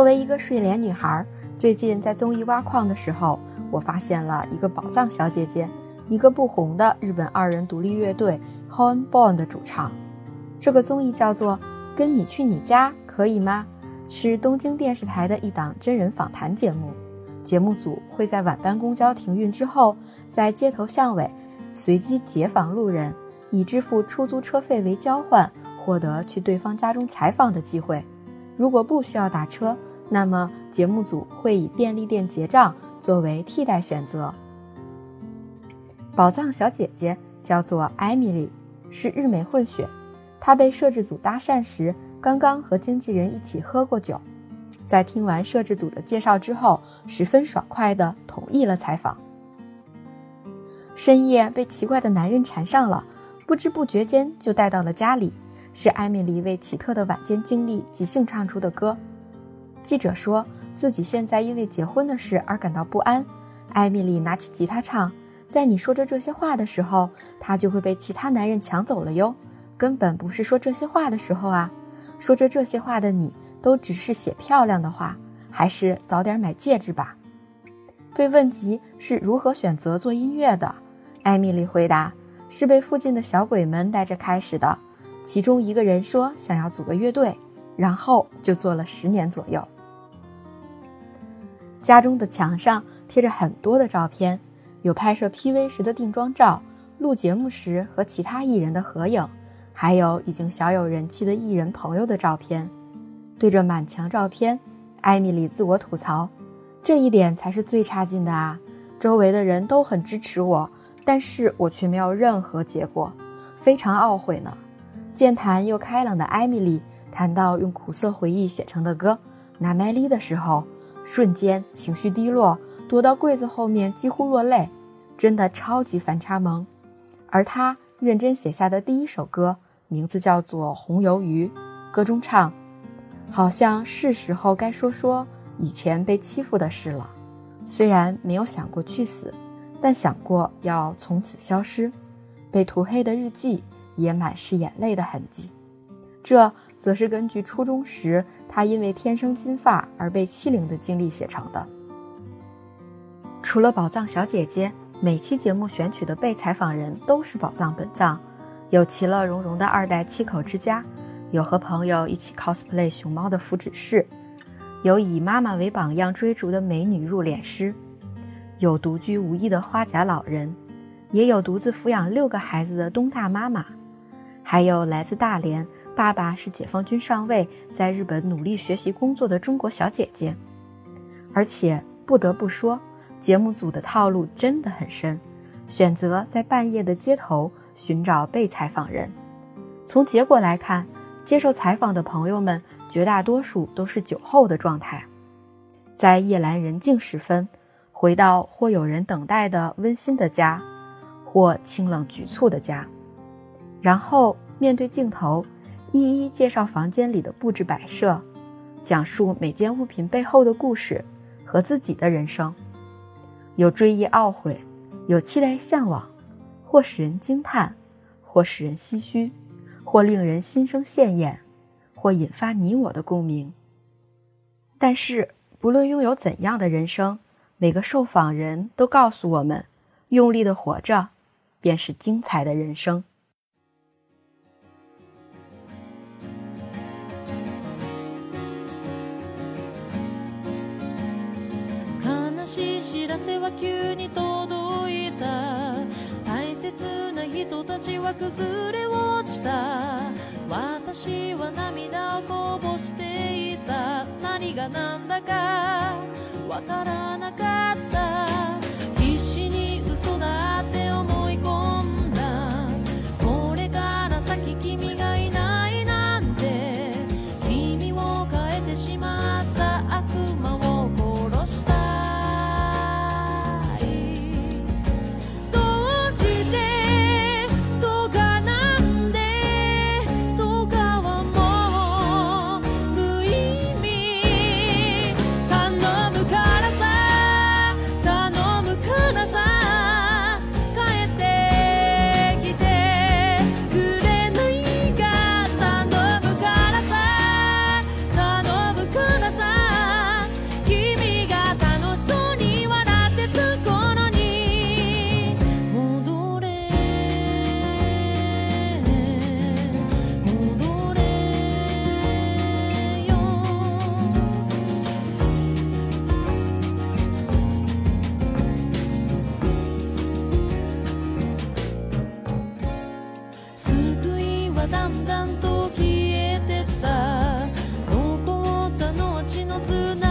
作为一个睡莲女孩，最近在综艺挖矿的时候，我发现了一个宝藏小姐姐，一个不红的日本二人独立乐队 Horn Born 的主唱。这个综艺叫做《跟你去你家可以吗》，是东京电视台的一档真人访谈节目。节目组会在晚班公交停运之后，在街头巷尾随机截访路人，以支付出租车费为交换，获得去对方家中采访的机会。如果不需要打车，那么节目组会以便利店结账作为替代选择。宝藏小姐姐叫做艾米丽，是日美混血。她被摄制组搭讪时，刚刚和经纪人一起喝过酒，在听完摄制组的介绍之后，十分爽快地同意了采访。深夜被奇怪的男人缠上了，不知不觉间就带到了家里。是艾米丽为奇特的晚间经历即兴唱出的歌。记者说自己现在因为结婚的事而感到不安。艾米丽拿起吉他唱，在你说着这些话的时候，他就会被其他男人抢走了哟。根本不是说这些话的时候啊！说着这些话的你，都只是写漂亮的话，还是早点买戒指吧。被问及是如何选择做音乐的，艾米丽回答：“是被附近的小鬼们带着开始的。”其中一个人说想要组个乐队，然后就做了十年左右。家中的墙上贴着很多的照片，有拍摄 PV 时的定妆照，录节目时和其他艺人的合影，还有已经小有人气的艺人朋友的照片。对着满墙照片，艾米丽自我吐槽：“这一点才是最差劲的啊！周围的人都很支持我，但是我却没有任何结果，非常懊悔呢。”健谈又开朗的艾米丽谈到用苦涩回忆写成的歌《拿麦丽》的时候，瞬间情绪低落，躲到柜子后面几乎落泪，真的超级反差萌。而他认真写下的第一首歌，名字叫做《红鱿鱼》，歌中唱：“好像是时候该说说以前被欺负的事了。虽然没有想过去死，但想过要从此消失。被涂黑的日记。”也满是眼泪的痕迹，这则是根据初中时他因为天生金发而被欺凌的经历写成的。除了宝藏小姐姐，每期节目选取的被采访人都是宝藏本藏，有其乐融融的二代七口之家，有和朋友一起 cosplay 熊猫的福祉室，有以妈妈为榜样追逐的美女入殓师，有独居无依的花甲老人，也有独自抚养六个孩子的东大妈妈。还有来自大连，爸爸是解放军上尉，在日本努力学习工作的中国小姐姐。而且不得不说，节目组的套路真的很深，选择在半夜的街头寻找被采访人。从结果来看，接受采访的朋友们绝大多数都是酒后的状态，在夜阑人静时分，回到或有人等待的温馨的家，或清冷局促的家。然后面对镜头，一一介绍房间里的布置摆设，讲述每件物品背后的故事和自己的人生，有追忆懊悔，有期待向往，或使人惊叹，或使人唏嘘，或令人心生羡艳，或引发你我的共鸣。但是，不论拥有怎样的人生，每个受访人都告诉我们：用力的活着，便是精彩的人生。しい知らせは急に届いた。大切な人たちは崩れ落ちた。私は涙をこぼしていた。何が何だかわからなかった。必死に嘘だって思い込んだ。これから先君がいないなんて。君を変えてしまっ suna